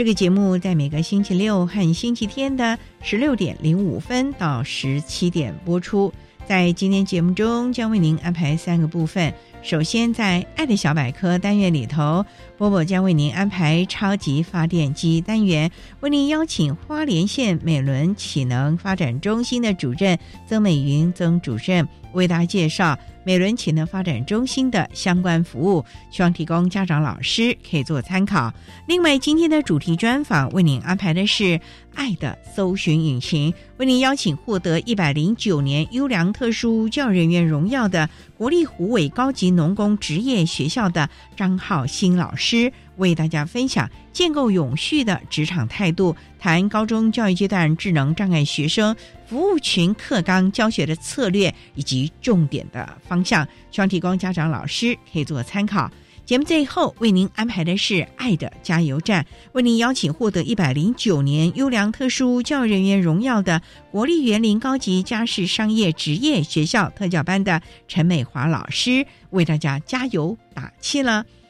这个节目在每个星期六和星期天的十六点零五分到十七点播出。在今天节目中，将为您安排三个部分。首先，在“爱的小百科”单元里头，波波将为您安排“超级发电机”单元，为您邀请花莲县美伦启能发展中心的主任曾美云曾主任为大家介绍。美伦潜能发展中心的相关服务，希望提供家长、老师可以做参考。另外，今天的主题专访为您安排的是“爱的搜寻引擎”，为您邀请获得一百零九年优良特殊教育人员荣耀的国立湖尾高级农工职业学校的张浩新老师。为大家分享建构永续的职场态度，谈高中教育阶段智能障碍学生服务群课纲教学的策略以及重点的方向，希望提供家长、老师可以做参考。节目最后为您安排的是“爱的加油站”，为您邀请获得一百零九年优良特殊教育人员荣耀的国立园林高级家事商业职业学校特教班的陈美华老师，为大家加油打气了。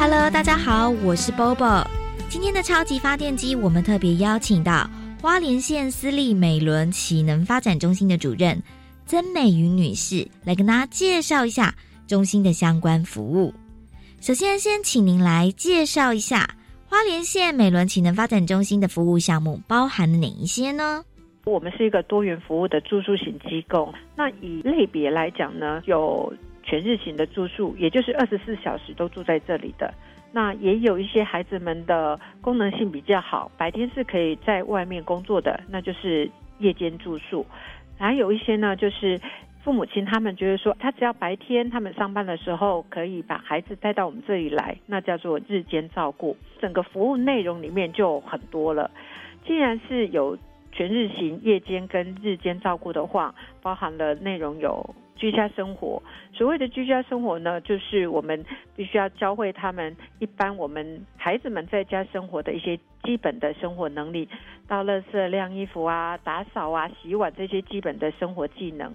Hello，大家好，我是 Bobo。今天的超级发电机，我们特别邀请到花莲县私立美伦启能发展中心的主任曾美云女士，来跟大家介绍一下中心的相关服务。首先，先请您来介绍一下花莲县美伦启能发展中心的服务项目包含了哪一些呢？我们是一个多元服务的住宿型机构。那以类别来讲呢，有。全日型的住宿，也就是二十四小时都住在这里的。那也有一些孩子们的功能性比较好，白天是可以在外面工作的，那就是夜间住宿。还有一些呢，就是父母亲他们觉得说，他只要白天他们上班的时候可以把孩子带到我们这里来，那叫做日间照顾。整个服务内容里面就很多了。既然是有全日型、夜间跟日间照顾的话，包含了内容有。居家生活，所谓的居家生活呢，就是我们必须要教会他们一般我们孩子们在家生活的一些基本的生活能力，到垃圾、晾衣服啊、打扫啊、洗碗这些基本的生活技能。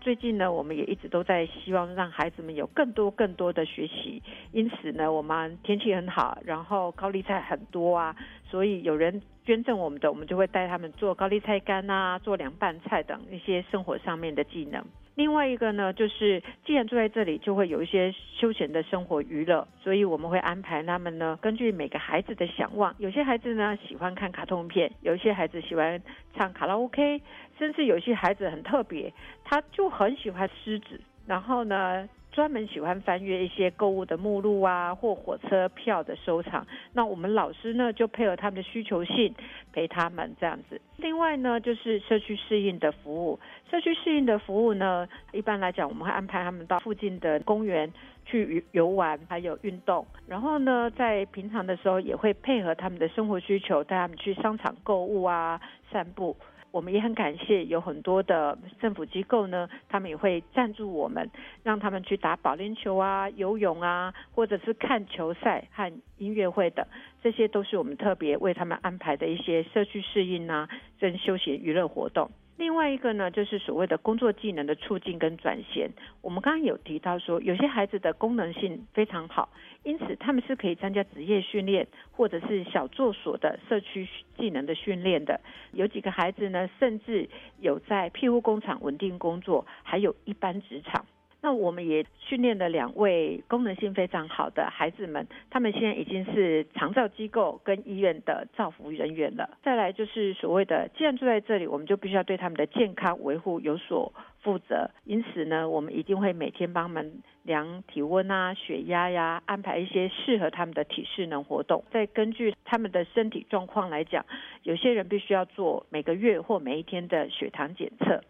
最近呢，我们也一直都在希望让孩子们有更多更多的学习，因此呢，我们天气很好，然后高丽菜很多啊，所以有人捐赠我们的，我们就会带他们做高丽菜干啊，做凉拌菜等一些生活上面的技能。另外一个呢，就是既然住在这里，就会有一些休闲的生活娱乐，所以我们会安排他们呢，根据每个孩子的想望，有些孩子呢喜欢看卡通片，有一些孩子喜欢唱卡拉 OK，甚至有些孩子很特别，他就很喜欢狮子，然后呢。专门喜欢翻阅一些购物的目录啊，或火车票的收藏。那我们老师呢，就配合他们的需求性，陪他们这样子。另外呢，就是社区适应的服务。社区适应的服务呢，一般来讲，我们会安排他们到附近的公园去游玩，还有运动。然后呢，在平常的时候，也会配合他们的生活需求，带他们去商场购物啊，散步。我们也很感谢有很多的政府机构呢，他们也会赞助我们，让他们去打保龄球啊、游泳啊，或者是看球赛和音乐会等，这些都是我们特别为他们安排的一些社区适应啊，跟休闲娱乐活动。另外一个呢，就是所谓的工作技能的促进跟转衔。我们刚刚有提到说，有些孩子的功能性非常好，因此他们是可以参加职业训练或者是小作所的社区技能的训练的。有几个孩子呢，甚至有在庇护工厂稳定工作，还有一般职场。那我们也训练了两位功能性非常好的孩子们，他们现在已经是长照机构跟医院的照服人员了。再来就是所谓的，既然住在这里，我们就必须要对他们的健康维护有所负责。因此呢，我们一定会每天帮他们量体温啊、血压呀，安排一些适合他们的体适能活动。再根据他们的身体状况来讲，有些人必须要做每个月或每一天的血糖检测。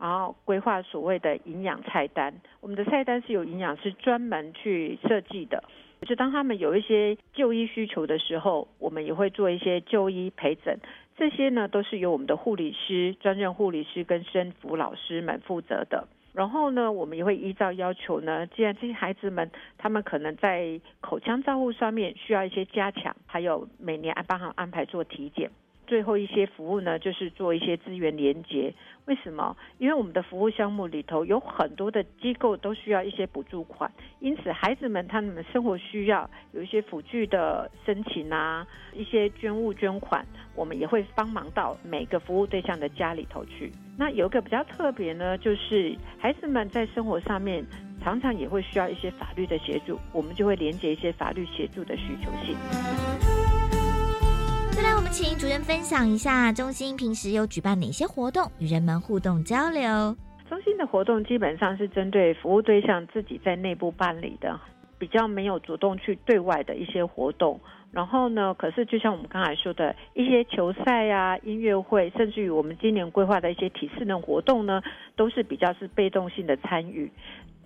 然后规划所谓的营养菜单，我们的菜单是有营养师专门去设计的。就当他们有一些就医需求的时候，我们也会做一些就医陪诊。这些呢都是由我们的护理师、专任护理师跟生辅老师们负责的。然后呢，我们也会依照要求呢，既然这些孩子们他们可能在口腔照护上面需要一些加强，还有每年安帮他安排做体检。最后一些服务呢，就是做一些资源连接。为什么？因为我们的服务项目里头有很多的机构都需要一些补助款，因此孩子们他们生活需要有一些辅具的申请啊，一些捐物捐款，我们也会帮忙到每个服务对象的家里头去。那有一个比较特别呢，就是孩子们在生活上面常常也会需要一些法律的协助，我们就会连接一些法律协助的需求性。再来，我们请主任分享一下中心平时有举办哪些活动，与人们互动交流。中心的活动基本上是针对服务对象自己在内部办理的，比较没有主动去对外的一些活动。然后呢，可是就像我们刚才说的一些球赛啊、音乐会，甚至于我们今年规划的一些体适能活动呢，都是比较是被动性的参与。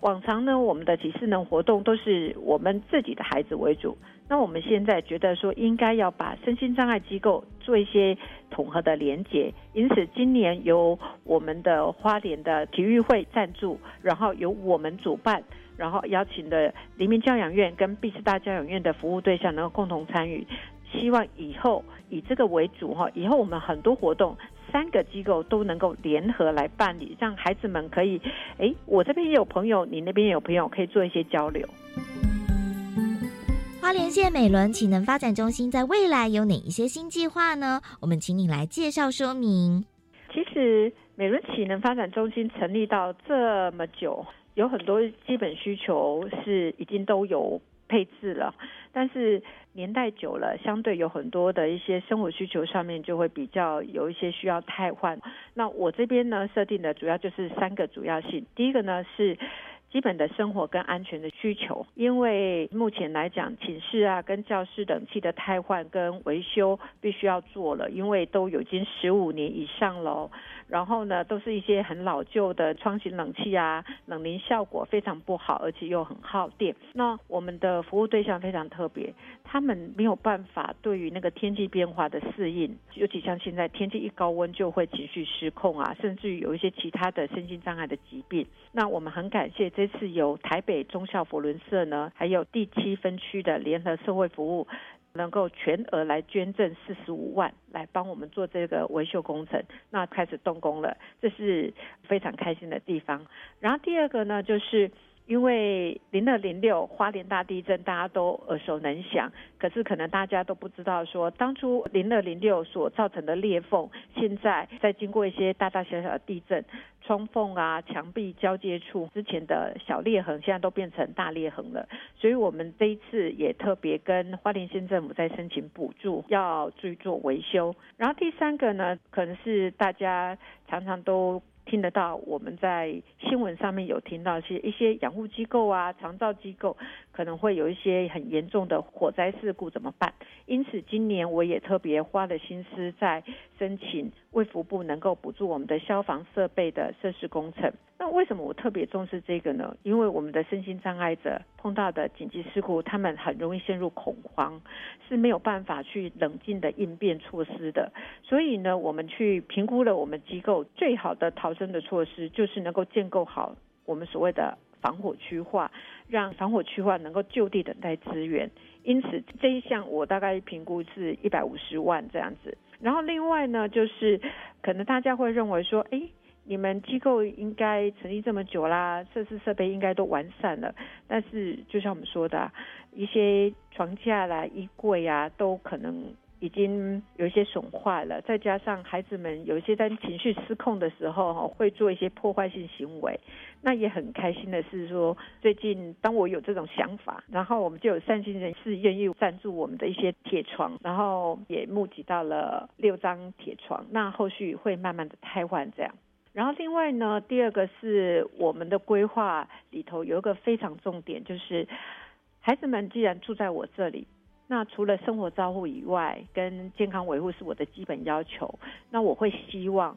往常呢，我们的体适能活动都是我们自己的孩子为主。那我们现在觉得说，应该要把身心障碍机构做一些统合的连结，因此今年由我们的花莲的体育会赞助，然后由我们主办，然后邀请的黎明教养院跟毕师大教养院的服务对象能够共同参与，希望以后以这个为主哈，以后我们很多活动三个机构都能够联合来办理，让孩子们可以，哎，我这边也有朋友，你那边也有朋友，可以做一些交流。花莲县美伦启能发展中心在未来有哪一些新计划呢？我们请你来介绍说明。其实美伦启能发展中心成立到这么久，有很多基本需求是已经都有配置了，但是年代久了，相对有很多的一些生活需求上面就会比较有一些需要汰换。那我这边呢设定的主要就是三个主要性，第一个呢是。基本的生活跟安全的需求，因为目前来讲，寝室啊跟教室冷气的汰换跟维修必须要做了，因为都已经十五年以上了。然后呢，都是一些很老旧的窗型冷气啊，冷凝效果非常不好，而且又很耗电。那我们的服务对象非常特别，他们没有办法对于那个天气变化的适应，尤其像现在天气一高温就会情绪失控啊，甚至于有一些其他的身心障碍的疾病。那我们很感谢这次由台北中校佛伦社呢，还有第七分区的联合社会服务。能够全额来捐赠四十五万，来帮我们做这个维修工程，那开始动工了，这是非常开心的地方。然后第二个呢，就是因为零二零六花莲大地震，大家都耳熟能详，可是可能大家都不知道说，当初零二零六所造成的裂缝，现在在经过一些大大小小的地震。窗缝啊，墙壁交接处之前的小裂痕，现在都变成大裂痕了。所以，我们这一次也特别跟花莲县政府在申请补助，要去做维修。然后第三个呢，可能是大家常常都听得到我们在新闻上面有听到些一些养护机构啊、长照机构可能会有一些很严重的火灾事故怎么办？因此今年我也特别花了心思在申请卫福部能够补助我们的消防设备的设施工程。那为什么我特别重视这个呢？因为我们的身心障碍者碰到的紧急事故，他们很容易陷入恐慌，是没有办法去冷静的应变措施的。所以呢，我们去评估了我们机构最好的逃生的措施，就是能够建构好我们所谓的防火区划，让防火区划能够就地等待支援。因此这一项我大概评估是一百五十万这样子。然后另外呢，就是可能大家会认为说，哎。你们机构应该成立这么久啦，设施设备应该都完善了。但是就像我们说的，一些床架啦、衣柜啊，都可能已经有一些损坏了。再加上孩子们有一些在情绪失控的时候，哈，会做一些破坏性行为。那也很开心的是说，最近当我有这种想法，然后我们就有善心人士愿意赞助我们的一些铁床，然后也募集到了六张铁床。那后续会慢慢的汰换这样。然后另外呢，第二个是我们的规划里头有一个非常重点，就是孩子们既然住在我这里，那除了生活照护以外，跟健康维护是我的基本要求。那我会希望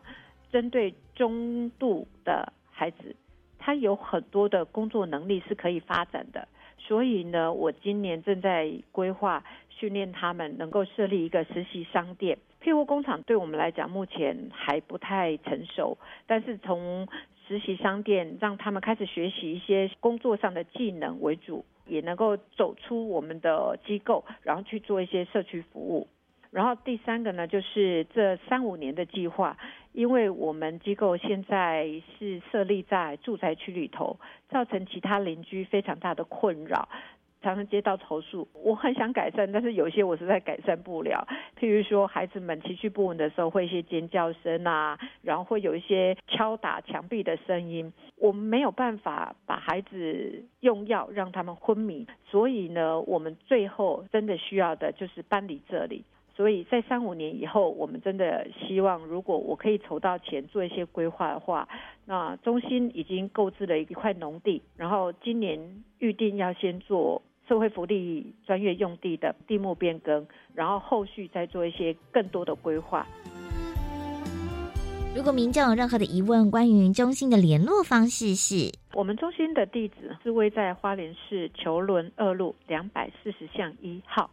针对中度的孩子，他有很多的工作能力是可以发展的。所以呢，我今年正在规划训练他们能够设立一个实习商店。庇护工厂对我们来讲目前还不太成熟，但是从实习商店让他们开始学习一些工作上的技能为主，也能够走出我们的机构，然后去做一些社区服务。然后第三个呢，就是这三五年的计划，因为我们机构现在是设立在住宅区里头，造成其他邻居非常大的困扰。常常接到投诉，我很想改善，但是有些我实在改善不了。譬如说，孩子们情绪不稳的时候，会一些尖叫声啊，然后会有一些敲打墙壁的声音。我们没有办法把孩子用药让他们昏迷，所以呢，我们最后真的需要的就是搬离这里。所以在三五年以后，我们真的希望，如果我可以筹到钱做一些规划的话，那中心已经购置了一块农地，然后今年预定要先做。社会福利专业用地的地目变更，然后后续再做一些更多的规划。如果民众有任何的疑问，关于中心的联络方式是，我们中心的地址是位在花莲市球仑二路两百四十巷一号，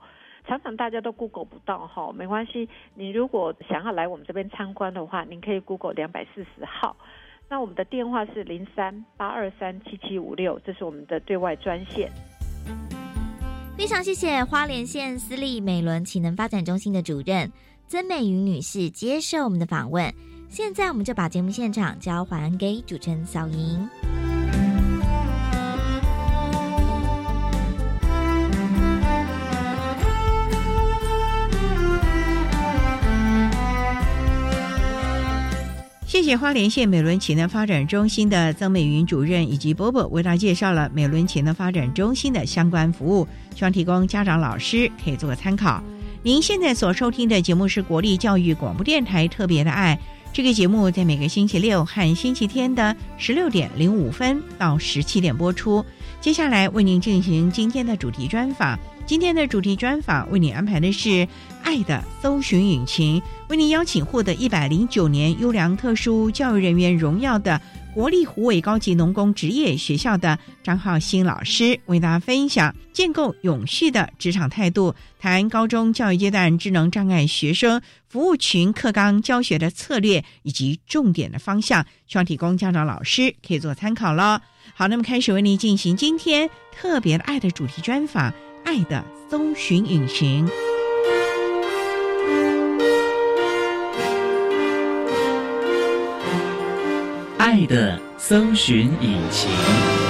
常常大家都 Google 不到哈，没关系，你如果想要来我们这边参观的话，您可以 Google 两百四十号。那我们的电话是零三八二三七七五六，这是我们的对外专线。非常谢谢花莲县私立美伦启能发展中心的主任曾美云女士接受我们的访问。现在我们就把节目现场交还给主持人小莹。谢谢花莲县美伦潜能发展中心的曾美云主任以及波波为大家介绍了美伦潜能发展中心的相关服务，希望提供家长老师可以做个参考。您现在所收听的节目是国立教育广播电台特别的爱，这个节目在每个星期六和星期天的十六点零五分到十七点播出。接下来为您进行今天的主题专访。今天的主题专访为你安排的是《爱的搜寻引擎》，为您邀请获得一百零九年优良特殊教育人员荣耀的国立湖尾高级农工职业学校的张浩新老师，为大家分享建构永续的职场态度，谈高中教育阶段智能障碍学生服务群课纲教学的策略以及重点的方向，希望提供家长老师可以做参考了。好，那么开始为您进行今天特别的爱的主题专访。爱的搜寻引擎，爱的搜寻引擎。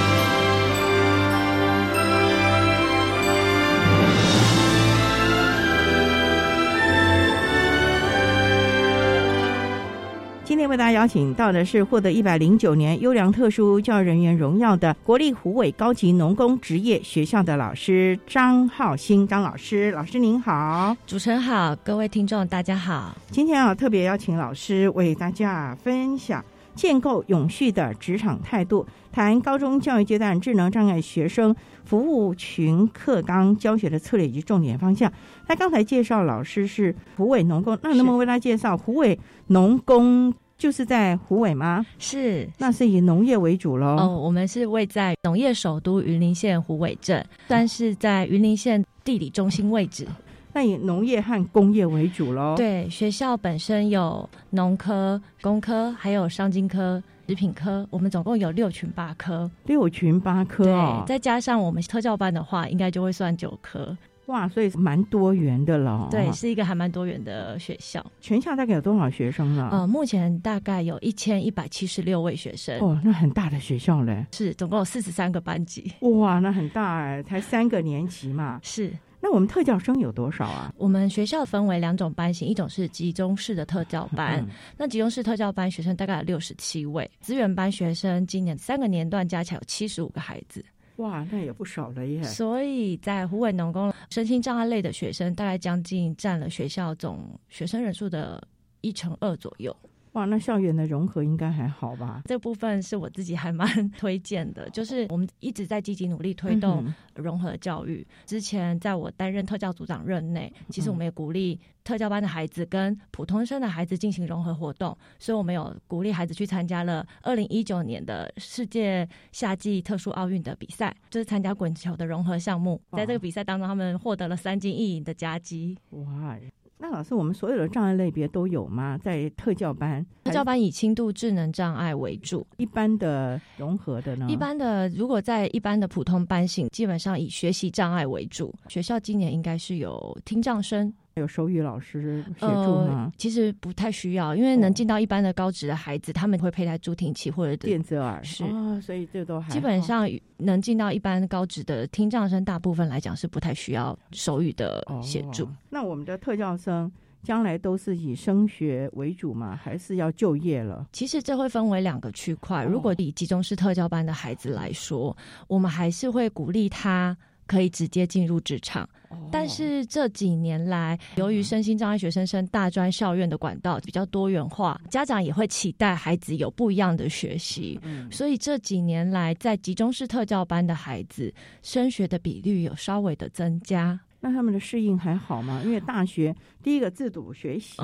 为大家邀请到的是获得一百零九年优良特殊教育人员荣耀的国立湖尾高级农工职业学校的老师张浩兴张老师，老师您好，主持人好，各位听众大家好。今天啊，特别邀请老师为大家分享建构永续的职场态度，谈高中教育阶段智能障碍学生服务群课纲教学的策略以及重点方向。那刚才介绍老师是湖尾农工，那能不能为他介绍湖尾农工就是在虎尾吗？是，那是以农业为主喽。哦，我们是位在农业首都云林县虎尾镇，但是在云林县地理中心位置。那以农业和工业为主喽。对，学校本身有农科、工科，还有商经科、食品科，我们总共有六群八科。六群八科哦，再加上我们特教班的话，应该就会算九科。哇，所以蛮多元的了。对，是一个还蛮多元的学校。全校大概有多少学生呢？呃，目前大概有一千一百七十六位学生。哦，那很大的学校嘞。是，总共有四十三个班级。哇，那很大哎，才三个年级嘛。是。那我们特教生有多少啊？我们学校分为两种班型，一种是集中式的特教班。那集中式特教班学生大概有六十七位，资源班学生今年三个年段加起来有七十五个孩子。哇，那也不少了耶！所以在湖北农工身心障碍类的学生，大概将近占了学校总学生人数的一成二左右。哇，那校园的融合应该还好吧？这部分是我自己还蛮 推荐的，就是我们一直在积极努力推动融合教育。之前在我担任特教组长任内，其实我们也鼓励特教班的孩子跟普通生的孩子进行融合活动，所以我们有鼓励孩子去参加了二零一九年的世界夏季特殊奥运的比赛，就是参加滚球的融合项目。在这个比赛当中，他们获得了三金一银的佳绩。哇！那老师，我们所有的障碍类别都有吗？在特教班，特教班以轻度智能障碍为主，一般的融合的呢？一般的，如果在一般的普通班型，基本上以学习障碍为主。学校今年应该是有听障生。有手语老师协助吗？其实不太需要，因为能进到一般的高职的孩子，他们会佩戴助听器或者电子耳，是啊，所以这都还基本上能进到一般高职的听障生，大部分来讲是不太需要手语的协助。那我们的特教生将来都是以升学为主吗？还是要就业了？其实这会分为两个区块。如果以集中式特教班的孩子来说，我们还是会鼓励他。可以直接进入职场，但是这几年来，由于身心障碍学生升大专校院的管道比较多元化，家长也会期待孩子有不一样的学习，所以这几年来，在集中式特教班的孩子升学的比率有稍微的增加。那他们的适应还好吗？因为大学第一个自主学习。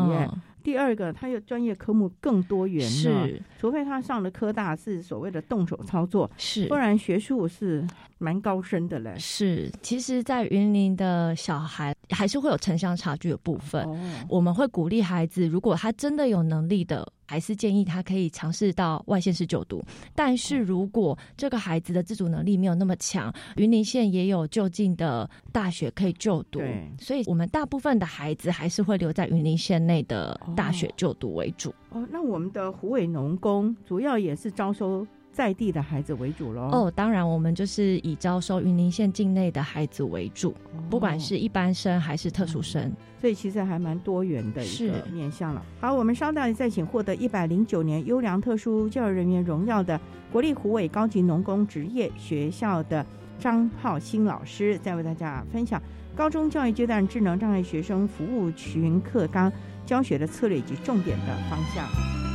第二个，他有专业科目更多元是，除非他上的科大是所谓的动手操作，是，不然学术是蛮高深的嘞。是，其实，在云林的小孩还是会有城乡差距的部分，我们会鼓励孩子，如果他真的有能力的。还是建议他可以尝试到外县市就读，但是如果这个孩子的自主能力没有那么强，云林县也有就近的大学可以就读，所以我们大部分的孩子还是会留在云林县内的大学就读为主。哦，那我们的湖尾农工主要也是招收。在地的孩子为主喽。哦，当然，我们就是以招收云林县境内的孩子为主，不管是一般生还是特殊生，所以其实还蛮多元的一个面向了。好，我们稍待再请获得一百零九年优良特殊教育人员荣耀的国立湖尾高级农工职业学校的张浩新老师，再为大家分享高中教育阶段智能障碍学生服务群课纲教学的策略以及重点的方向。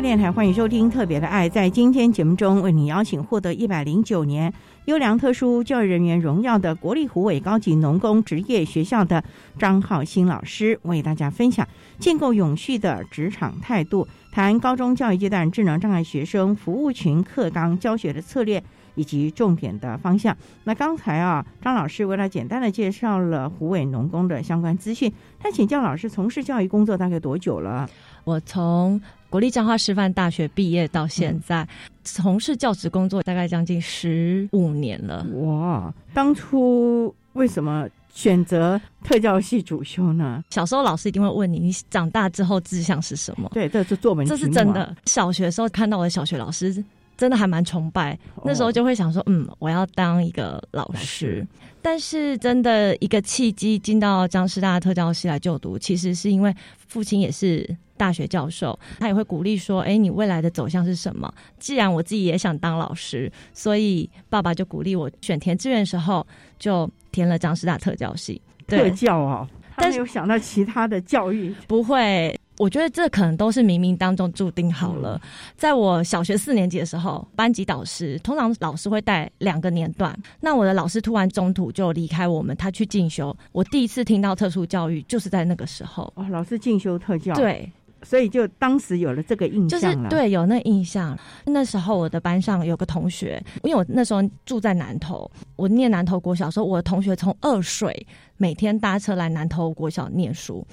电台欢迎收听《特别的爱》。在今天节目中，为你邀请获得一百零九年优良特殊教育人员荣耀的国立湖尾高级农工职业学校的张浩新老师，为大家分享建构永续的职场态度，谈高中教育阶段智能障碍学生服务群课纲教学的策略。以及重点的方向。那刚才啊，张老师为了简单的介绍了湖尾农工的相关资讯。他请教老师，从事教育工作大概多久了？我从国立彰化师范大学毕业到现在，从事教职工作大概将近十五年了。哇，当初为什么选择特教系主修呢？小时候老师一定会问你，你长大之后志向是什么？对，这是作文，这是真的。小学时候看到我的小学老师，真的还蛮崇拜。那时候就会想说，嗯，我要当一个老师。但是真的一个契机进到江师大特教系来就读，其实是因为父亲也是。大学教授，他也会鼓励说：“哎，你未来的走向是什么？”既然我自己也想当老师，所以爸爸就鼓励我选填志愿的时候就填了张师大特教系。特教哦，但没有想到其他的教育不会。我觉得这可能都是冥冥当中注定好了。在我小学四年级的时候，班级导师通常老师会带两个年段，那我的老师突然中途就离开我们，他去进修。我第一次听到特殊教育就是在那个时候。哦，老师进修特教，对。所以就当时有了这个印象就是对有那印象。那时候我的班上有个同学，因为我那时候住在南头，我念南头国小时候，我的同学从二水每天搭车来南头国小念书。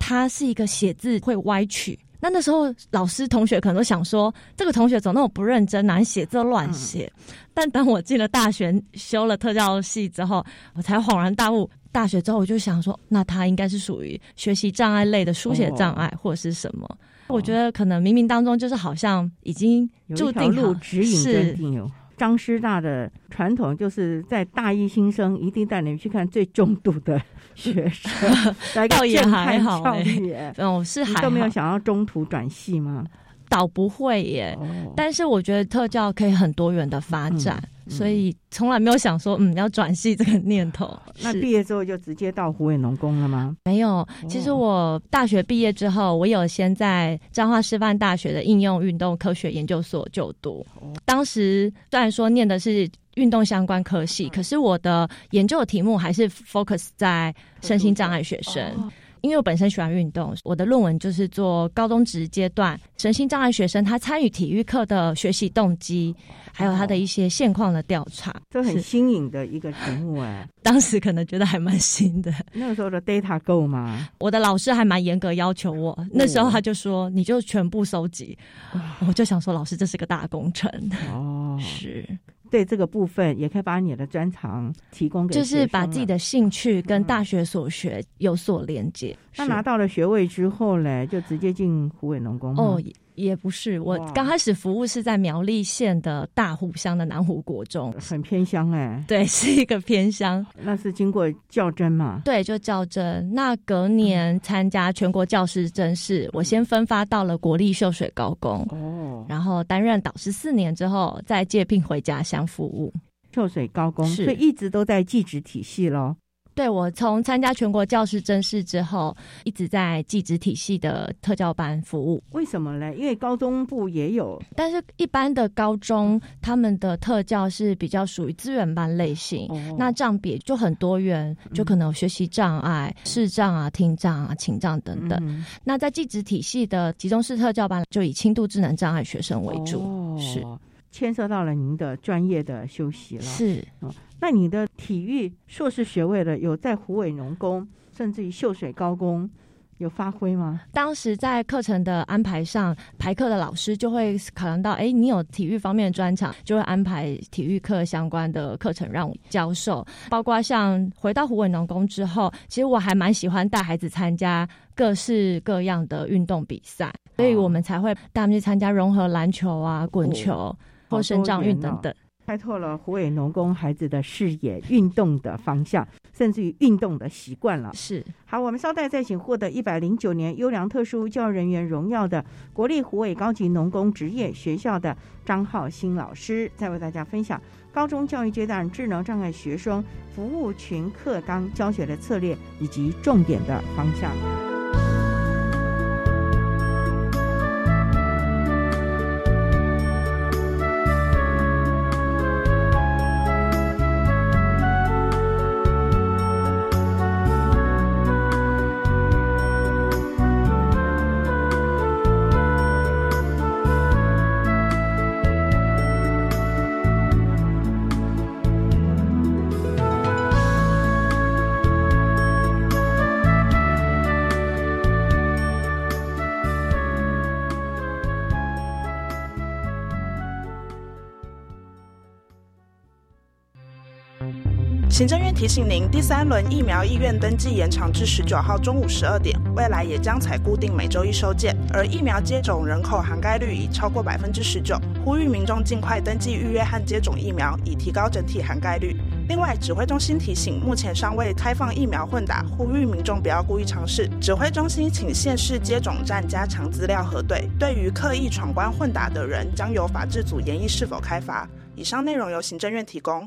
他是一个写字会歪曲，那那时候老师同学可能都想说，这个同学怎么那么不认真，难写字乱写。但当我进了大学，修了特教系之后，我才恍然大悟。大学之后，我就想说，那他应该是属于学习障碍类的书写障碍，或者是什么？我觉得可能冥冥当中就是好像已经注定路指引注定有。张师大的传统就是在大一新生一定带你们去看最中度的学生，来倒也还好哎。哦，是还都没有想要中途转系吗？倒不会耶，但是我觉得特教可以很多元的发展。所以从来没有想说，嗯，要转系这个念头。那毕业之后就直接到湖尾农工了吗？没有，其实我大学毕业之后，我有先在彰化师范大学的应用运动科学研究所就读。当时虽然说念的是运动相关科系，可是我的研究的题目还是 focus 在身心障碍学生。因为我本身喜欢运动，我的论文就是做高中职阶段身心障碍学生他参与体育课的学习动机，还有他的一些现况的调查，这很新颖的一个题目哎。当时可能觉得还蛮新的。那个时候的 data 够吗？我的老师还蛮严格要求我，那时候他就说你就全部收集，我就想说老师这是个大工程哦，是。对这个部分，也可以把你的专长提供给，就是把自己的兴趣跟大学所学有所连接。那拿到了学位之后呢，就直接进湖北农工哦。也不是，我刚开始服务是在苗栗县的大湖乡的南湖国中，很偏乡哎。对，是一个偏乡。那是经过较真嘛？对，就较真。那隔年参加全国教师甄试，我先分发到了国立秀水高工哦，然后担任导师四年之后，再借聘回家乡服务。秀水高工，所以一直都在技职体系喽。对，我从参加全国教师甄试之后，一直在技职体系的特教班服务。为什么呢？因为高中部也有，但是一般的高中他们的特教是比较属于资源班类型，那障别就很多元，就可能有学习障碍、视障啊、听障啊、情障等等。那在技职体系的集中式特教班，就以轻度智能障碍学生为主，是牵涉到了您的专业的休息了，是。那你的体育硕士学位的有在湖尾农工，甚至于秀水高工有发挥吗？当时在课程的安排上，排课的老师就会考量到，哎，你有体育方面的专长，就会安排体育课相关的课程让我教授。包括像回到湖尾农工之后，其实我还蛮喜欢带孩子参加各式各样的运动比赛，所以我们才会带他们去参加融合篮球啊、滚球或身障运等等。开拓了湖北农工孩子的视野、运动的方向，甚至于运动的习惯了。是好，我们稍待再请获得一百零九年优良特殊教育人员荣耀的国立湖北高级农工职业学校的张浩新老师，再为大家分享高中教育阶段智能障碍学生服务群课纲教学的策略以及重点的方向。提醒您，第三轮疫苗意愿登记延长至十九号中午十二点，未来也将采固定每周一收件。而疫苗接种人口涵盖率已超过百分之十九，呼吁民众尽快登记预约和接种疫苗，以提高整体涵盖率。另外，指挥中心提醒，目前尚未开放疫苗混打，呼吁民众不要故意尝试。指挥中心请县市接种站加强资料核对。对于刻意闯关混打的人，将由法制组研议是否开罚。以上内容由行政院提供。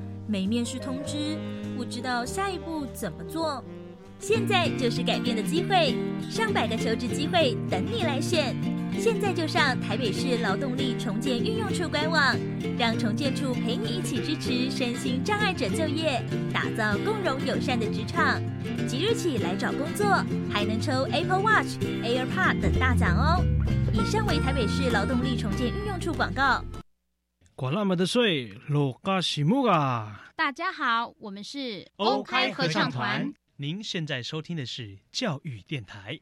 没面试通知，不知道下一步怎么做。现在就是改变的机会，上百个求职机会等你来选。现在就上台北市劳动力重建运用处官网，让重建处陪你一起支持身心障碍者就业，打造共融友善的职场。即日起来找工作，还能抽 Apple Watch、AirPod 等大奖哦。以上为台北市劳动力重建运用处广告。管那么的水，落嘎西木啊！大家好，我们是欧开合唱团。您现在收听的是教育电台。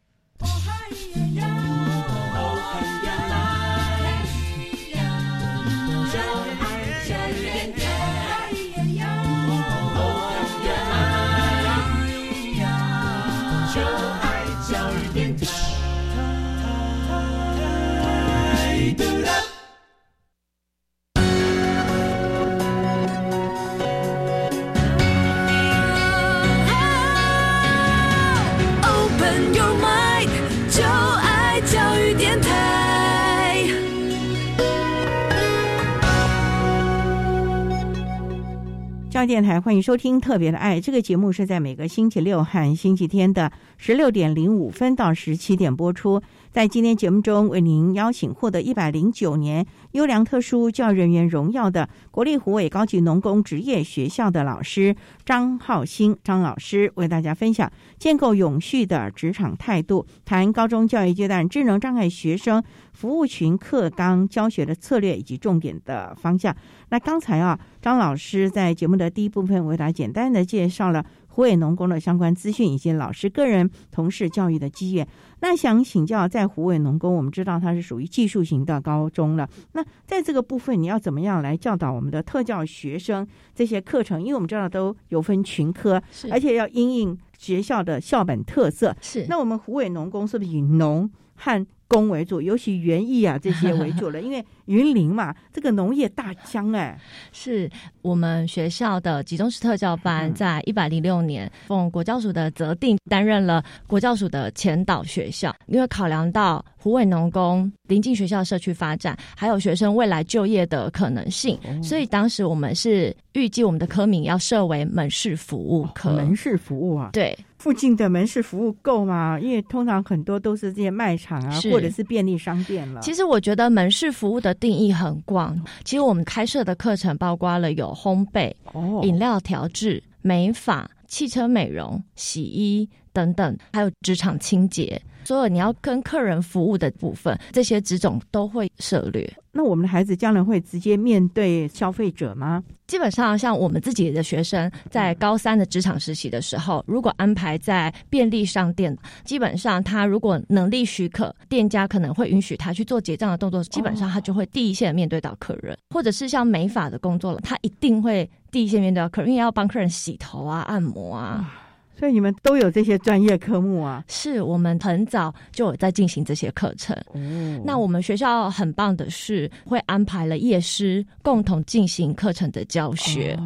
电台欢迎收听《特别的爱》这个节目，是在每个星期六和星期天的十六点零五分到十七点播出。在今天节目中，为您邀请获得一百零九年优良特殊教育人员荣耀的国立湖尾高级农工职业学校的老师张浩兴张老师，为大家分享建构永续的职场态度，谈高中教育阶段智能障碍学生服务群课纲教学的策略以及重点的方向。那刚才啊，张老师在节目的第一部分为大家简单的介绍了。湖尾农工的相关资讯以及老师个人从事教育的机缘，那想请教，在湖尾农工，我们知道它是属于技术型的高中了。那在这个部分，你要怎么样来教导我们的特教学生这些课程？因为我们知道都有分群科，而且要因应学校的校本特色。是，那我们湖尾农工是不是以农和工为主，尤其园艺啊这些为主了，因为云林嘛，这个农业大疆哎，是我们学校的集中式特教班，在一百零六年奉国教署的责定，担任了国教署的前导学校。因为考量到湖尾农工临近学校社区发展，还有学生未来就业的可能性，所以当时我们是预计我们的科名要设为门市服务科。门市服务啊，对。附近的门市服务够吗？因为通常很多都是这些卖场啊，或者是便利商店了。其实我觉得门市服务的定义很广。其实我们开设的课程包括了有烘焙、饮料调制、美发、汽车美容、洗衣等等，还有职场清洁。所有你要跟客人服务的部分，这些职种都会涉略。那我们的孩子将来会直接面对消费者吗？基本上，像我们自己的学生在高三的职场实习的时候，如果安排在便利商店，基本上他如果能力许可，店家可能会允许他去做结账的动作，基本上他就会第一线面对到客人，或者是像美发的工作了，他一定会第一线面对到客人，因为要帮客人洗头啊、按摩啊。所以你们都有这些专业科目啊？是我们很早就有在进行这些课程。哦，那我们学校很棒的是会安排了夜师共同进行课程的教学，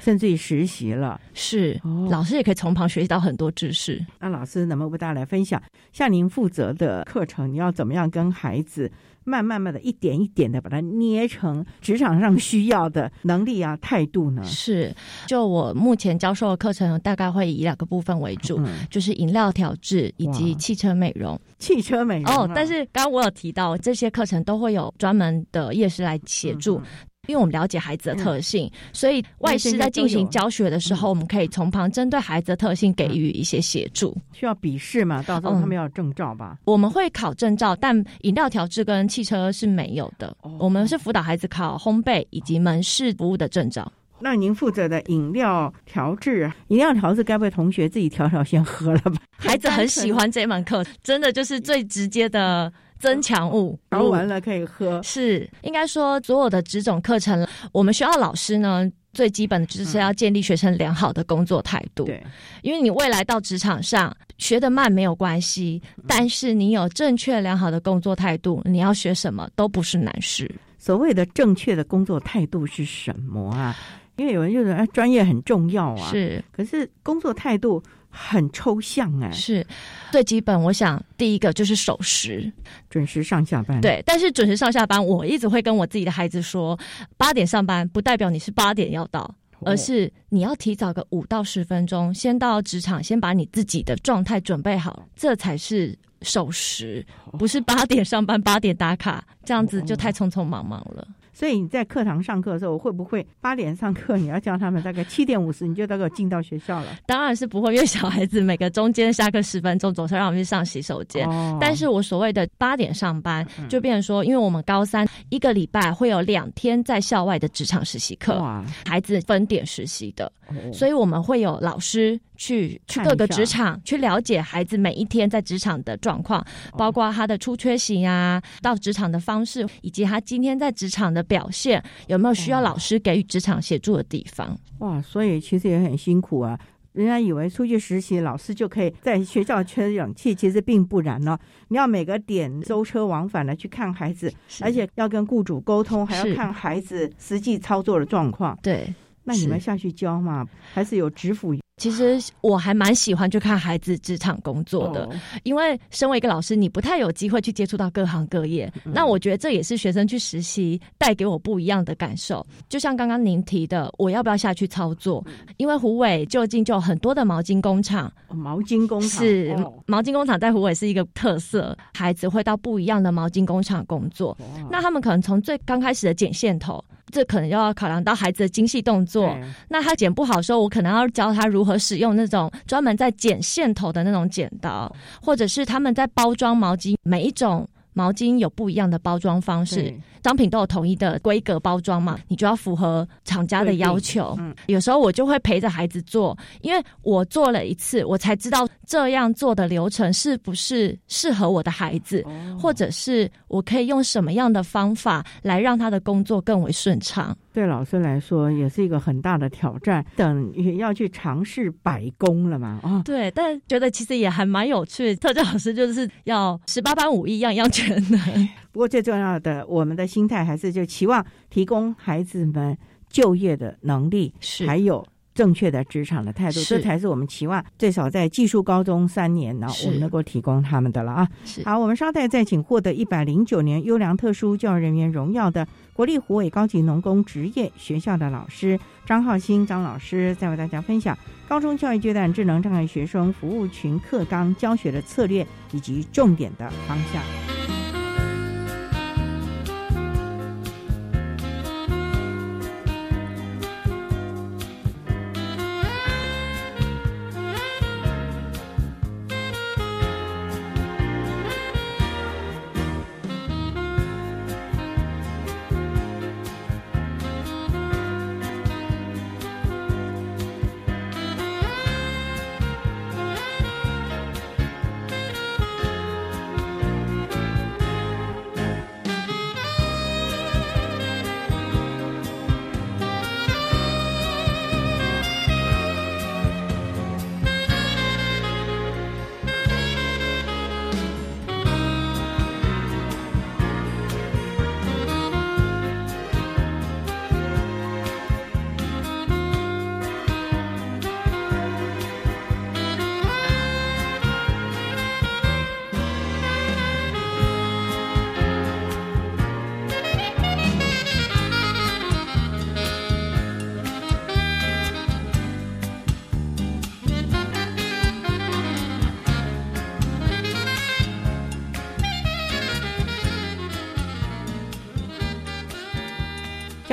甚至于实习了。是，老师也可以从旁学习到很多知识。那老师能不能为大家来分享，像您负责的课程，你要怎么样跟孩子慢慢慢的一点一点的把它捏成职场上需要的能力啊、态度呢？是，就我目前教授的课程大概会以两个部分为主，就是饮料调制以及汽车美容。汽车美容哦，但是刚刚我有提到这些课程都会有专门的夜师来协助。因为我们了解孩子的特性，所以外师在进行教学的时候，我们可以从旁针对孩子的特性给予一些协助。需要笔试嘛？到时候他们要证照吧？我们会考证照，但饮料调制跟汽车是没有的。我们是辅导孩子考烘焙以及门市服务的证照。那您负责的饮料调制，饮料调制该不会同学自己调调先喝了吧？孩子很喜欢这门课，真的就是最直接的。增强物，熬完了可以喝。是，应该说所有的职种课程，我们学校老师呢，最基本的就是要建立学生良好的工作态度。对，因为你未来到职场上学的慢没有关系，但是你有正确良好的工作态度，你要学什么都不是难事。所谓的正确的工作态度是什么啊？因为有人就说，哎，专业很重要啊。是，可是工作态度。很抽象哎，是最基本。我想第一个就是守时，准时上下班。对，但是准时上下班，我一直会跟我自己的孩子说，八点上班不代表你是八点要到，而是你要提早个五到十分钟，先到职场，先把你自己的状态准备好，这才是守时，不是八点上班八点打卡，这样子就太匆匆忙忙了。所以你在课堂上课的时候，会不会八点上课？你要叫他们大概七点五十，你就大概进到学校了？当然是不会，因为小孩子每个中间下课十分钟，总是让我们去上洗手间。但是我所谓的八点上班，就变成说，因为我们高三一个礼拜会有两天在校外的职场实习课，孩子分点实习的，所以我们会有老师。去去各个职场，去了解孩子每一天在职场的状况，包括他的出缺型啊，到职场的方式，以及他今天在职场的表现，有没有需要老师给予职场协助的地方？哇，所以其实也很辛苦啊！人家以为出去实习，老师就可以在学校吹冷气，其实并不然呢。你要每个点舟车往返的去看孩子，而且要跟雇主沟通，还要看孩子实际操作的状况。对，那你们下去教嘛？还是有职辅？其实我还蛮喜欢去看孩子职场工作的，因为身为一个老师，你不太有机会去接触到各行各业。那我觉得这也是学生去实习带给我不一样的感受。就像刚刚您提的，我要不要下去操作？因为湖尾就近就很多的毛巾工厂，毛巾工厂是毛巾工厂在湖尾是一个特色。孩子会到不一样的毛巾工厂工作，那他们可能从最刚开始的剪线头。这可能要考量到孩子的精细动作，那他剪不好的时候，我可能要教他如何使用那种专门在剪线头的那种剪刀，或者是他们在包装毛巾，每一种毛巾有不一样的包装方式。商品都有统一的规格包装嘛，你就要符合厂家的要求。嗯，有时候我就会陪着孩子做，因为我做了一次，我才知道这样做的流程是不是适合我的孩子，或者是我可以用什么样的方法来让他的工作更为顺畅。对老师来说，也是一个很大的挑战，等于要去尝试百工了嘛。啊，对，但觉得其实也还蛮有趣。特教老师就是要十八般武艺，样样全能。不过最重要的，我们的心态还是就期望提供孩子们就业的能力，是还有正确的职场的态度，这才是我们期望最少在技术高中三年呢，我们能够提供他们的了啊。好，我们稍待再请获得一百零九年优良特殊教育人员荣耀的国立湖尾高级农工职业学校的老师张浩新张老师，再为大家分享高中教育阶段智能障碍学生服务群课纲教学的策略以及重点的方向。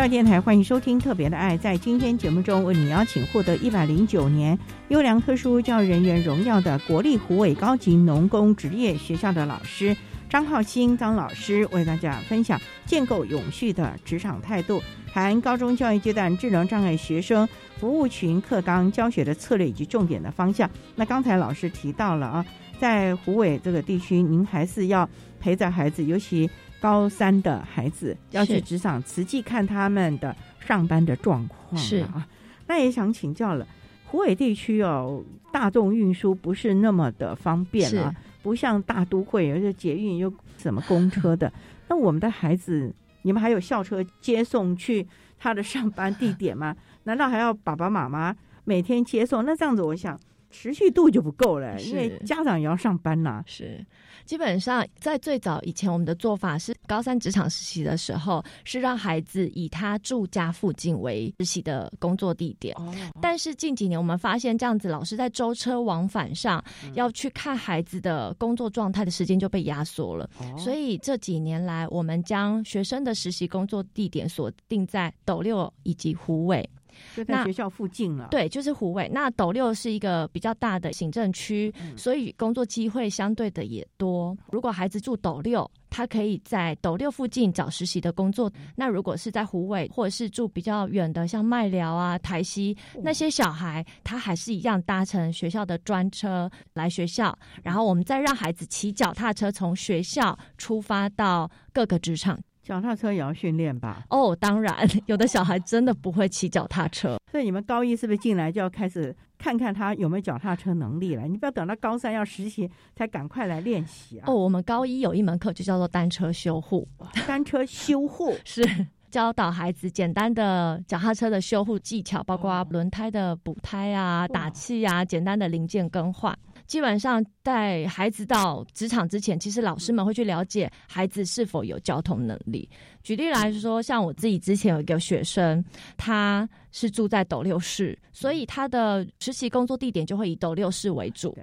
电台欢迎收听《特别的爱》。在今天节目中，为你邀请获得一百零九年优良特殊教育人员荣耀的国立湖尾高级农工职业学校的老师张浩兴张老师，为大家分享建构永续的职场态度，谈高中教育阶段智能障碍学生服务群课纲教学的策略以及重点的方向。那刚才老师提到了啊，在湖尾这个地区，您还是要陪着孩子，尤其。高三的孩子要去职场，实际看他们的上班的状况是啊。那也想请教了，湖北地区哦，大众运输不是那么的方便啊，不像大都会，而且捷运又什么公车的。那我们的孩子，你们还有校车接送去他的上班地点吗？难道还要爸爸妈妈每天接送？那这样子，我想持续度就不够了，因为家长也要上班呐。是。基本上，在最早以前，我们的做法是高三职场实习的时候，是让孩子以他住家附近为实习的工作地点。但是近几年，我们发现这样子，老师在舟车往返上要去看孩子的工作状态的时间就被压缩了。所以这几年来，我们将学生的实习工作地点锁定在斗六以及湖尾。就在学校附近了，对，就是虎尾。那斗六是一个比较大的行政区，所以工作机会相对的也多。如果孩子住斗六，他可以在斗六附近找实习的工作。那如果是在虎尾，或者是住比较远的，像麦寮啊、台西那些小孩，他还是一样搭乘学校的专车来学校，然后我们再让孩子骑脚踏车从学校出发到各个职场。脚踏车也要训练吧？哦，当然，有的小孩真的不会骑脚踏车，所以你们高一是不是进来就要开始看看他有没有脚踏车能力了？你不要等到高三要实习才赶快来练习啊！哦，我们高一有一门课就叫做单车修护，单车修护 是教导孩子简单的脚踏车的修护技巧，包括轮胎的补胎啊、打气啊、简单的零件更换。基本上带孩子到职场之前，其实老师们会去了解孩子是否有交通能力。举例来说，像我自己之前有一个学生，他是住在斗六市，所以他的实习工作地点就会以斗六市为主。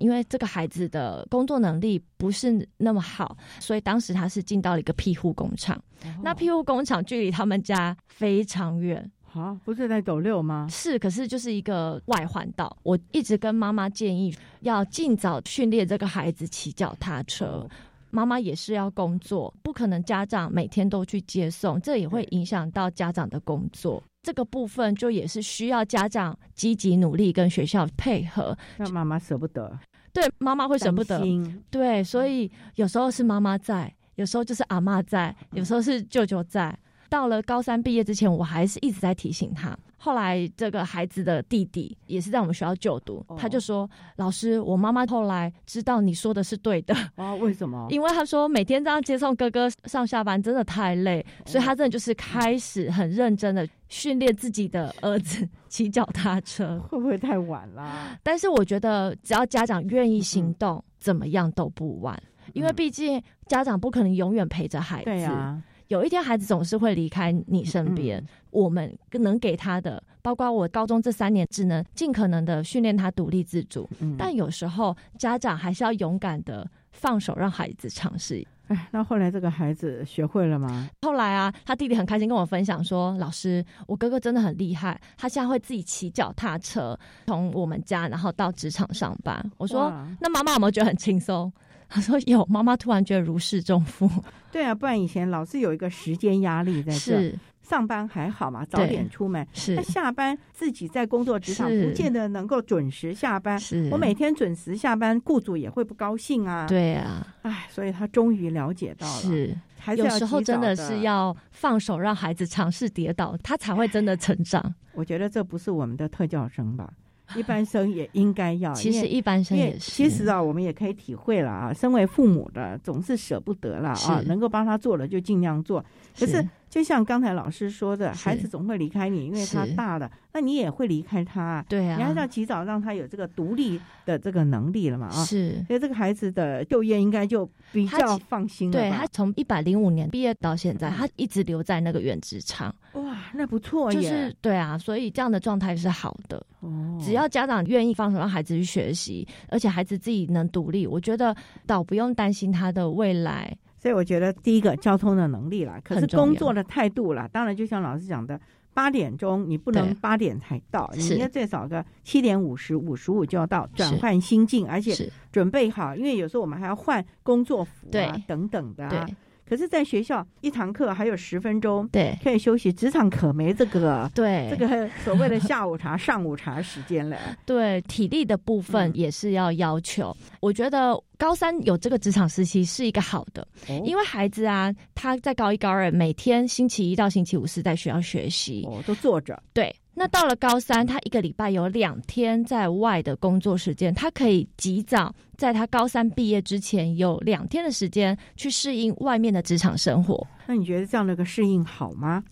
因为这个孩子的工作能力不是那么好，所以当时他是进到了一个庇护工厂。那庇护工厂距离他们家非常远。啊，不是在走六吗？是，可是就是一个外环道。我一直跟妈妈建议，要尽早训练这个孩子骑脚踏车。妈妈也是要工作，不可能家长每天都去接送，这也会影响到家长的工作。这个部分就也是需要家长积极努力，跟学校配合。那妈妈舍不得，对，妈妈会舍不得。对，所以有时候是妈妈在，有时候就是阿妈在，有时候是舅舅在。到了高三毕业之前，我还是一直在提醒他。后来这个孩子的弟弟也是在我们学校就读，他就说：“老师，我妈妈后来知道你说的是对的啊？为什么？因为他说每天这样接送哥哥上下班真的太累，所以他真的就是开始很认真的训练自己的儿子骑脚踏车。会不会太晚啦？但是我觉得只要家长愿意行动，怎么样都不晚，因为毕竟家长不可能永远陪着孩子。对呀。有一天，孩子总是会离开你身边。我们能给他的，包括我高中这三年，只能尽可能的训练他独立自主。但有时候，家长还是要勇敢的放手，让孩子尝试。哎，那后来这个孩子学会了吗？后来啊，他弟弟很开心跟我分享说：“老师，我哥哥真的很厉害，他现在会自己骑脚踏车从我们家，然后到职场上班。”我说：“那妈妈有没有觉得很轻松？”他说：“有。”妈妈突然觉得如释重负。对啊，不然以前老是有一个时间压力在这。上班还好嘛，早点出门。是。那下班自己在工作职场，不见得能够准时下班。是。我每天准时下班，雇主也会不高兴啊。对啊。哎，所以他终于了解到了。是。有时候真的是要放手，让孩子尝试跌倒，他才会真的成长。我觉得这不是我们的特教生吧。一般生也应该要，其实一般生也是。其实啊，我们也可以体会了啊，身为父母的总是舍不得了啊，能够帮他做了就尽量做。可是，就像刚才老师说的，孩子总会离开你，因为他大了，那你也会离开他。对啊，你还是要及早让他有这个独立的这个能力了嘛啊。是，所以这个孩子的就业应该就比较放心了。对他从一百零五年毕业到现在，他一直留在那个原职场。哇，那不错耶。就是对啊，所以这样的状态是好的。哦，只要家长愿意放手让孩子去学习，而且孩子自己能独立，我觉得倒不用担心他的未来。所以我觉得第一个交通的能力啦，可是工作的态度啦，当然就像老师讲的，八点钟你不能八点才到，你应该最少个七点五十五十五就要到，转换心境，而且准备好，因为有时候我们还要换工作服啊等等的啊。可是，在学校一堂课还有十分钟，对，可以休息。职场可没这个，对，这个所谓的下午茶、上午茶时间了。对，体力的部分也是要要求。我觉得高三有这个职场时期是一个好的，因为孩子啊，他在高一、高二每天星期一到星期五是在学校学习，哦，都坐着。对。那到了高三，他一个礼拜有两天在外的工作时间，他可以及早在他高三毕业之前有两天的时间去适应外面的职场生活。那你觉得这样的一个适应好吗？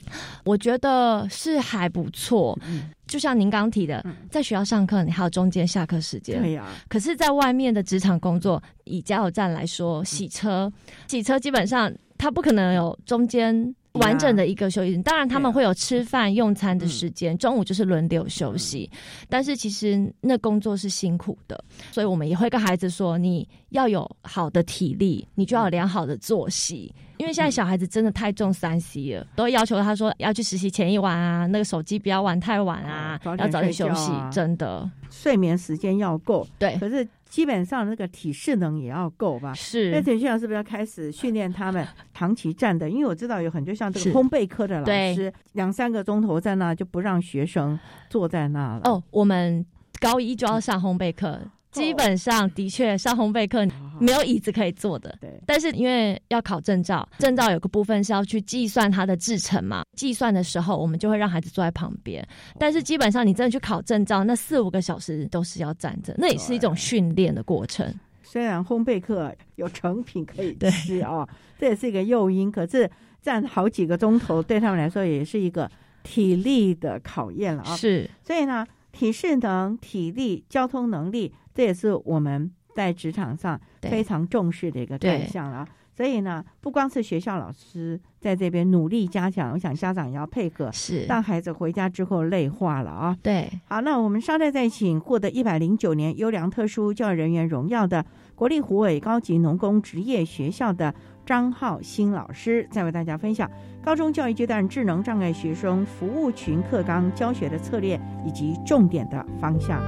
我觉得是还不错。嗯，就像您刚提的，在学校上课，你还有中间下课时间。对呀。可是，在外面的职场工作，以加油站来说，洗车，洗车基本上他不可能有中间。完整的一个休息，当然他们会有吃饭用餐的时间，中午就是轮流休息。但是其实那工作是辛苦的，所以我们也会跟孩子说，你要有好的体力，你就要良好的作息。因为现在小孩子真的太重三 C 了，都要求他说要去实习前一晚啊，那个手机不要玩太晚啊，要早点休息，真的睡眠时间要够。对，可是。基本上那个体适能也要够吧？是。那体训老师是不是要开始训练他们长期站的？因为我知道有很多像这个烘焙科的老师，两三个钟头在那就不让学生坐在那了。哦，我们高一就要上烘焙课。基本上的确上烘焙课没有椅子可以坐的，对。但是因为要考证照，证照有个部分是要去计算它的制程嘛。计算的时候，我们就会让孩子坐在旁边。但是基本上你真的去考证照，那四五个小时都是要站着，那也是一种训练的过程。虽然烘焙课有成品可以吃啊，这也是一个诱因。可是站好几个钟头，对他们来说也是一个体力的考验了啊。是。所以呢，体适能、体力、交通能力。这也是我们在职场上非常重视的一个概象了，所以呢，不光是学校老师在这边努力加强，我想家长也要配合，是。让孩子回家之后累化了啊。对，好，那我们稍待再请获得一百零九年优良特殊教育人员荣耀的国立湖尾高级农工职业学校的张浩新老师，再为大家分享高中教育阶段智能障碍学生服务群课纲教学的策略以及重点的方向。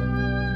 you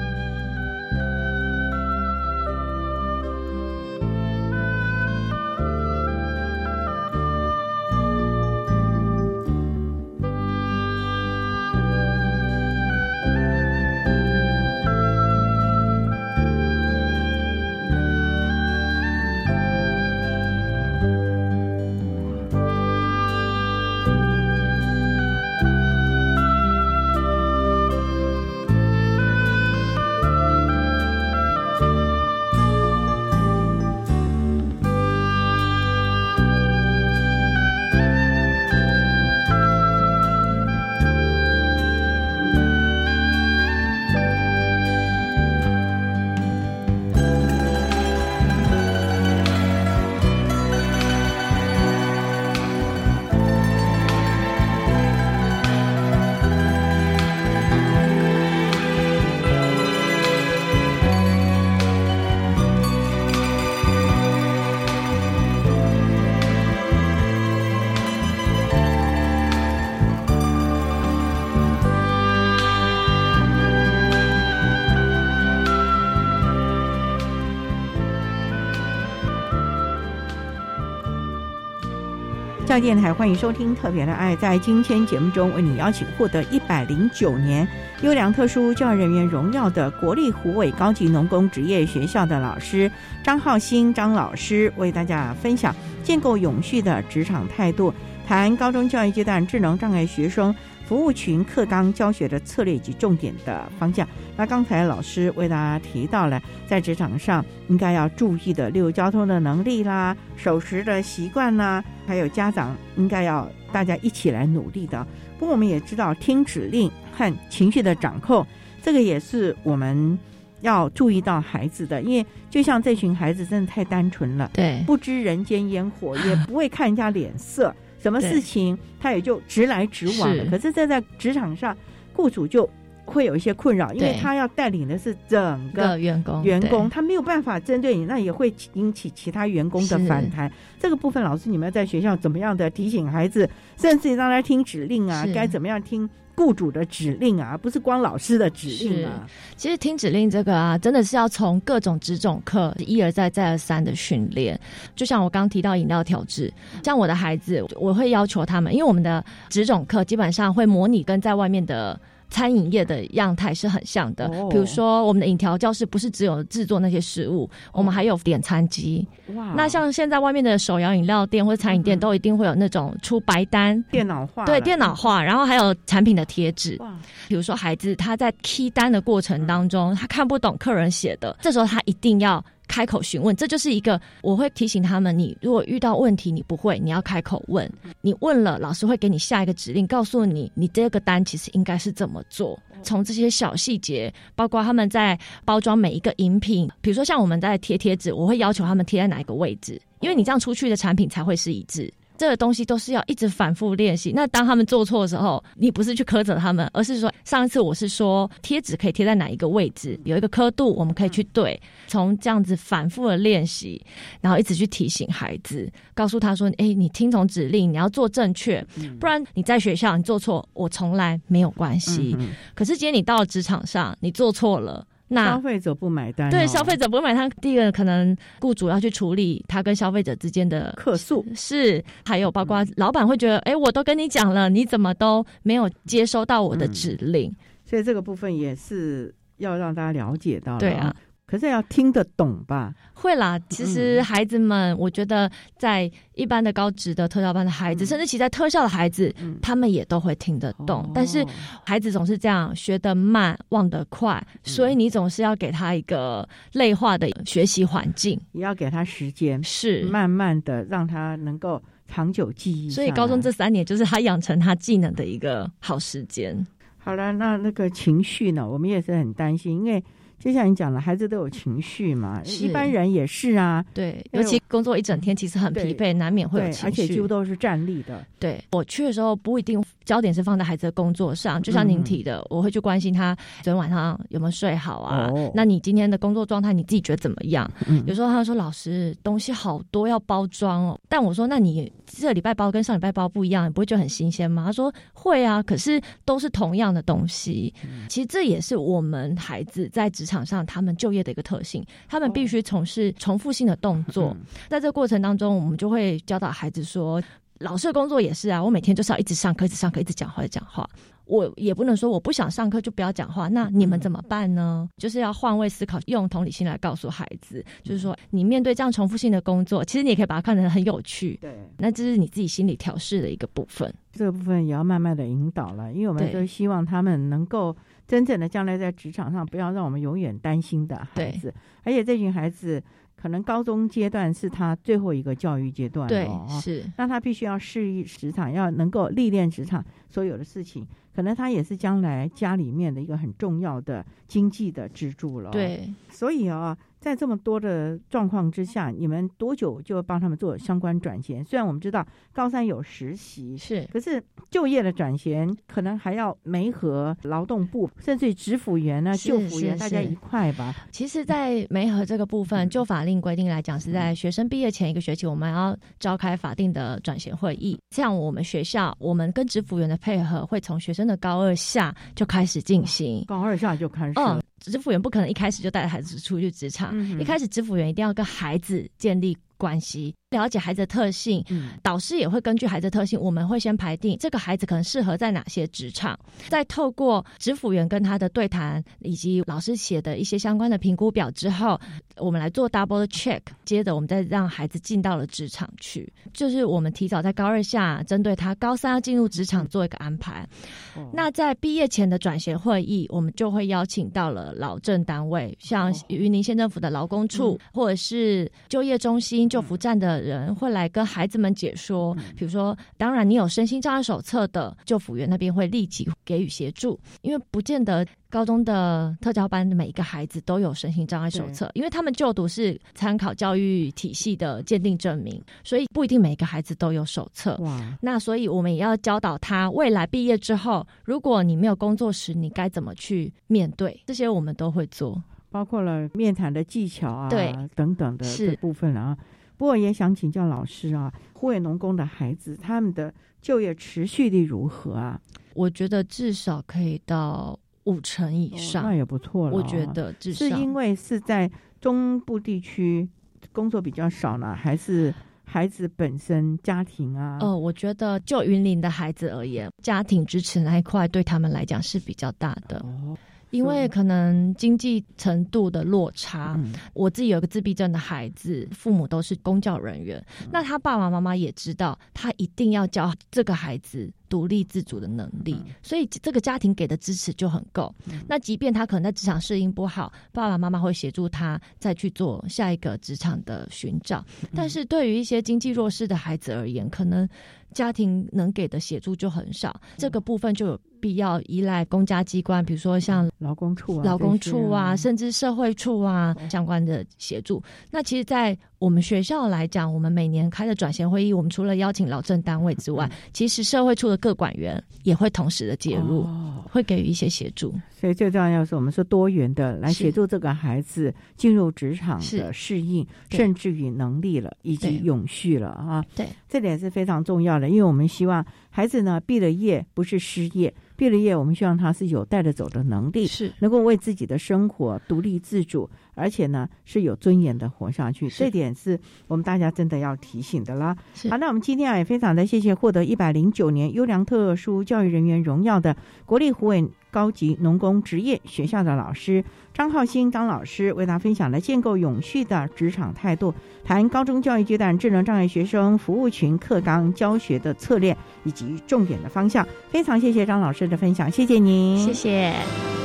教电台欢迎收听《特别的爱》。在今天节目中，为你邀请获得一百零九年优良特殊教育人员荣耀的国立湖尾高级农工职业学校的老师张浩新张老师，为大家分享建构永续的职场态度，谈高中教育阶段智能障碍学生。服务群课纲教学的策略以及重点的方向。那刚才老师为大家提到了，在职场上应该要注意的，例如交通的能力啦、守时的习惯啦，还有家长应该要大家一起来努力的。不过我们也知道，听指令和情绪的掌控，这个也是我们要注意到孩子的。因为就像这群孩子真的太单纯了，对，不知人间烟火，也不会看人家脸色。什么事情他也就直来直往了，可是这在职场上，雇主就会有一些困扰，因为他要带领的是整个个员工员工，他没有办法针对你，那也会引起其他员工的反弹。这个部分，老师你们要在学校怎么样的提醒孩子，甚至让他听指令啊，该怎么样听雇主的指令啊，而不是光老师的指令啊。其实听指令这个啊，真的是要从各种职种课一而再再而三的训练。就像我刚提到饮料调制，像我的孩子，我会要求他们，因为我们的职种课基本上会模拟跟在外面的。餐饮业的样态是很像的，哦。比如说我们的饮调教室不是只有制作那些食物，我们还有点餐机。哇。那像现在外面的手摇饮料店或者餐饮店都一定会有那种出白单，电脑化了，对电脑化，然后还有产品的贴纸。哇，比如说孩子他在 key 单的过程当中，他看不懂客人写的，这时候他一定要开口询问，这就是一个我会提醒他们：你如果遇到问题你不会，你要开口问，你问了，老师会给你下一个指令，告诉你你这个单其实应该是怎么做。从这些小细节，包括他们在包装每一个饮品，比如说像我们在贴贴纸，我会要求他们贴在哪一个位置，因为你这样出去的产品才会是一致。这个东西都是要一直反复练习。那当他们做错的时候，你不是去苛责他们，而是说上一次我是说贴纸可以贴在哪一个位置，有一个刻度，我们可以去对。从这样子反复的练习，然后一直去提醒孩子，告诉他说：“哎，你听从指令，你要做正确，不然你在学校你做错，我从来没有关系。嗯可是今天你到了职场上，你做错了。”那消费者不买单哦、对消费者不会买单，第一个可能雇主要去处理他跟消费者之间的客诉，是还有包括老板会觉得，哎、我都跟你讲了，你怎么都没有接收到我的指令？所以这个部分也是要让大家了解到了。对啊，可是要听得懂吧？会啦，其实孩子们，我觉得在一般的高职的特教班的孩子，甚至其在特校的孩子，他们也都会听得懂。但是孩子总是这样，学得慢，忘得快，所以你总是要给他一个类化的学习环境，也要给他时间，是慢慢的让他能够长久记忆。所以高中这三年就是他养成他技能的一个好时间。好了，那那个情绪呢？我们也是很担心，因为。就像你讲了，孩子都有情绪嘛，一般人也是啊。对，尤其工作一整天，其实很疲惫，难免会有情绪。而且几乎都是站立的。对我去的时候，不一定焦点是放在孩子的工作上，就像您提的，嗯、我会去关心他昨天晚上有没有睡好啊。哦、那你今天的工作状态，你自己觉得怎么样？嗯、有时候他说：“老师，东西好多要包装哦。”但我说：“那你这礼拜包跟上礼拜包不一样，你不会觉得很新鲜吗？”他说：“会啊，可是都是同样的东西。嗯、其实这也是我们孩子在职场上他们就业的一个特性，他们必须从事重复性的动作。哦、在这个过程当中，我们就会教导孩子说。老师的工作也是啊，我每天就是要一直上课，一直上课，一直讲话，讲话。我也不能说我不想上课就不要讲话，那你们怎么办呢？就是要换位思考，用同理心来告诉孩子，就是说你面对这样重复性的工作，其实你也可以把它看成很有趣。对，那这是你自己心理调试的一个部分。这个部分也要慢慢的引导了，因为我们都希望他们能够真正的将来在职场上，不要让我们永远担心的孩子，而且这群孩子。可能高中阶段是他最后一个教育阶段，对，是，那他必须要适应职场，要能够历练职场所有的事情，可能他也是将来家里面的一个很重要的经济的支柱了。对，所以啊，在这么多的状况之下，你们多久就帮他们做相关转衔？虽然我们知道高三有实习，是，可是就业的转衔可能还要媒合劳动部，甚至于职辅员呢、就辅员大家一块吧。其实，在媒合这个部分，就法令规定来讲，是在学生毕业前一个学期，我们要召开法定的转衔会议。像我们学校，我们跟职辅员的配合会从学生的高二下就开始进行，高二下就开始。嗯，支辅员不可能一开始就带着孩子出去职场，嗯、一开始支辅员一定要跟孩子建立关系。了解孩子的特性，嗯、导师也会根据孩子的特性，我们会先排定这个孩子可能适合在哪些职场，再透过职辅员跟他的对谈，以及老师写的一些相关的评估表之后，我们来做 double check，接着我们再让孩子进到了职场去，就是我们提早在高二下针对他高三要进入职场做一个安排。哦、那在毕业前的转衔会议，我们就会邀请到了劳政单位，像云林县政府的劳工处，嗯、或者是就业中心、救扶站的人会来跟孩子们解说，比如说，当然你有身心障碍手册的，救辅员那边会立即给予协助，因为不见得高中的特教班的每一个孩子都有身心障碍手册，因为他们就读是参考教育体系的鉴定证明，所以不一定每个孩子都有手册。哇，那所以我们也要教导他，未来毕业之后，如果你没有工作时，你该怎么去面对？这些我们都会做。包括了面谈的技巧啊，对等等的这部分啊。不过也想请教老师啊，户外农工的孩子他们的就业持续力如何啊？我觉得至少可以到五成以上，那也不错了。我觉得至少是因为是在中部地区工作比较少呢，还是孩子本身家庭啊？哦，我觉得就云林的孩子而言，家庭支持那一块对他们来讲是比较大的。哦。因为可能经济程度的落差，我自己有个自闭症的孩子，父母都是公教人员，那他爸爸妈妈也知道，他一定要教这个孩子独立自主的能力，所以这个家庭给的支持就很够。那即便他可能在职场适应不好，爸爸妈妈会协助他再去做下一个职场的寻找。但是对于一些经济弱势的孩子而言，可能家庭能给的协助就很少，这个部分就有。必要依赖公家机关，比如说像劳工处、劳工处啊，甚至社会处啊相关的协助。那其实，在我们学校来讲，我们每年开的转衔会议，我们除了邀请劳政单位之外，其实社会处的各管员也会同时的介入，会给予一些协助。所以最重要是我们是多元的来协助这个孩子进入职场的适应，甚至于能力了以及永续了啊。对，这点是非常重要的，因为我们希望孩子呢毕了业不是失业。毕了业，我们希望他是有带着走的能力，是能够为自己的生活独立自主，而且呢是有尊严的活下去。这点是我们大家真的要提醒的啦。好，那我们今天啊也非常的谢谢获得一百零九年优良特殊教育人员荣耀的国立湖尾高级农工职业学校的老师张浩兴张老师，为大家分享了建构永续的职场态度，谈高中教育阶段智能障碍学生服务群课纲教学的策略以及重点的方向。非常谢谢张老师。的分享，谢谢您，谢谢。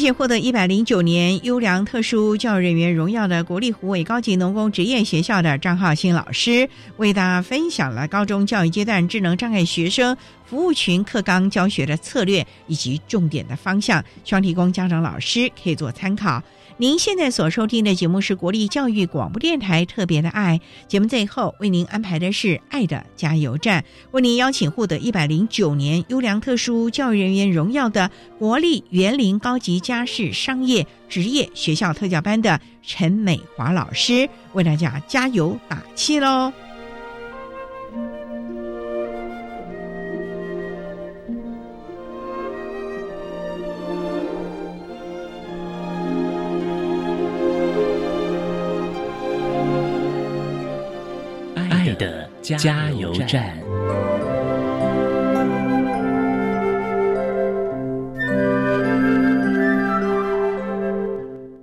谢获得一百零九年优良特殊教育人员荣耀的国立湖尾高级农工职业学校的张浩新老师，为大家分享了高中教育阶段智能障碍学生服务群课纲教学的策略以及重点的方向，希望提供家长老师可以做参考。您现在所收听的节目是国立教育广播电台特别的爱节目，最后为您安排的是爱的加油站，为您邀请获得一百零九年优良特殊教育人员荣耀的国立园林高级家事商业职业学校特教班的陈美华老师，为大家加油打气喽。加油站。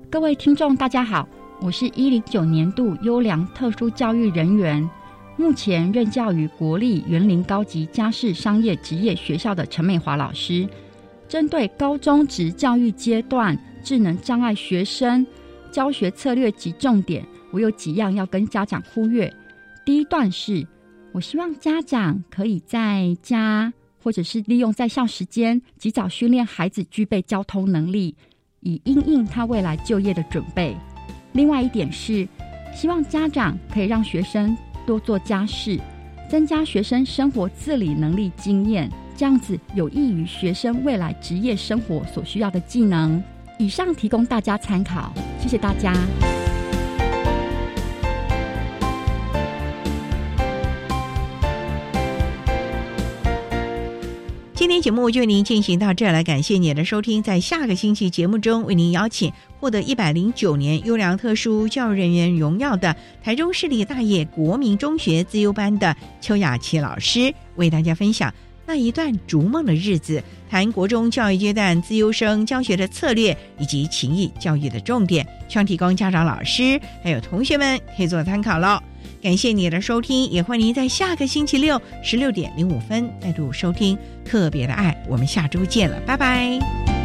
各位听众，大家好，我是一零九年度优良特殊教育人员，目前任教于国立园林高级家事商业职业学校的陈美华老师。针对高中职教育阶段智能障碍学生教学策略及重点，我有几样要跟家长呼吁。第一段是。我希望家长可以在家，或者是利用在校时间，及早训练孩子具备交通能力，以应应他未来就业的准备。另外一点是，希望家长可以让学生多做家事，增加学生生活自理能力经验，这样子有益于学生未来职业生活所需要的技能。以上提供大家参考，谢谢大家。今天节目就为您进行到这儿来，感谢您的收听。在下个星期节目中，为您邀请获得一百零九年优良特殊教育人员荣耀的台中市立大业国民中学自优班的邱雅琪老师，为大家分享那一段逐梦的日子，谈国中教育阶段自优生教学的策略以及情谊教育的重点，希望提供家长、老师还有同学们可以做参考喽。感谢你的收听，也欢迎您在下个星期六十六点零五分再度收听《特别的爱》，我们下周见了，拜拜。